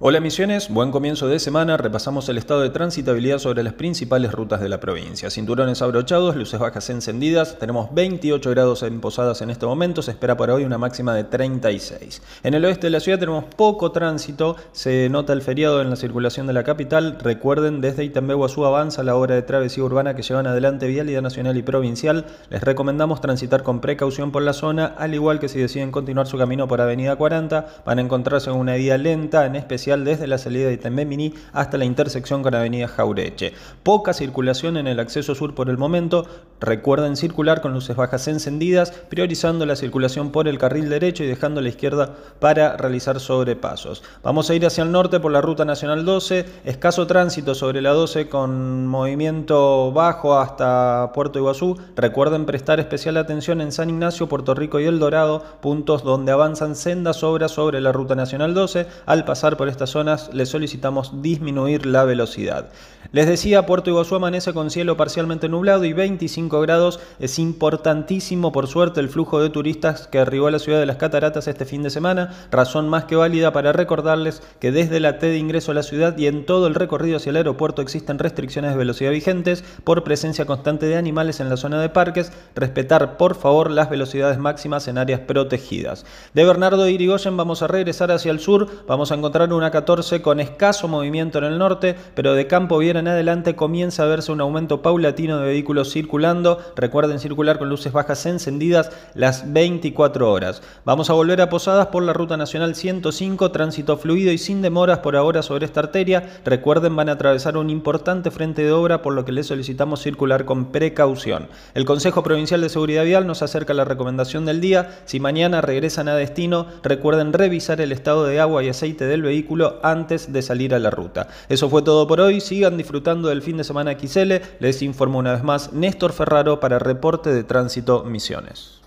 Hola Misiones, buen comienzo de semana. Repasamos el estado de transitabilidad sobre las principales rutas de la provincia. Cinturones abrochados, luces bajas encendidas. Tenemos 28 grados en Posadas en este momento. Se espera para hoy una máxima de 36. En el oeste de la ciudad tenemos poco tránsito. Se nota el feriado en la circulación de la capital. Recuerden, desde Itambé avanza la obra de travesía urbana que llevan adelante Vialidad Nacional y Provincial. Les recomendamos transitar con precaución por la zona, al igual que si deciden continuar su camino por Avenida 40, van a encontrarse en una vía lenta, en especial desde la salida de Mini hasta la intersección con Avenida Jaureche. Poca circulación en el acceso sur por el momento. Recuerden circular con luces bajas encendidas, priorizando la circulación por el carril derecho y dejando la izquierda para realizar sobrepasos. Vamos a ir hacia el norte por la ruta nacional 12. Escaso tránsito sobre la 12 con movimiento bajo hasta Puerto Iguazú. Recuerden prestar especial atención en San Ignacio, Puerto Rico y El Dorado, puntos donde avanzan sendas obras sobre la ruta nacional 12. Al pasar por este estas zonas le solicitamos disminuir la velocidad. Les decía, Puerto Iguazú amanece con cielo parcialmente nublado y 25 grados. Es importantísimo, por suerte, el flujo de turistas que arribó a la ciudad de las Cataratas este fin de semana, razón más que válida para recordarles que desde la T de ingreso a la ciudad y en todo el recorrido hacia el aeropuerto existen restricciones de velocidad vigentes por presencia constante de animales en la zona de parques. Respetar, por favor, las velocidades máximas en áreas protegidas. De Bernardo Irigoyen vamos a regresar hacia el sur, vamos a encontrar una 14 con escaso movimiento en el norte, pero de Campo Viera en adelante comienza a verse un aumento paulatino de vehículos circulando. Recuerden circular con luces bajas encendidas las 24 horas. Vamos a volver a Posadas por la Ruta Nacional 105, tránsito fluido y sin demoras por ahora sobre esta arteria. Recuerden van a atravesar un importante frente de obra, por lo que les solicitamos circular con precaución. El Consejo Provincial de Seguridad Vial nos acerca la recomendación del día. Si mañana regresan a destino, recuerden revisar el estado de agua y aceite del antes de salir a la ruta. Eso fue todo por hoy, sigan disfrutando del fin de semana XL, les informo una vez más Néstor Ferraro para Reporte de Tránsito Misiones.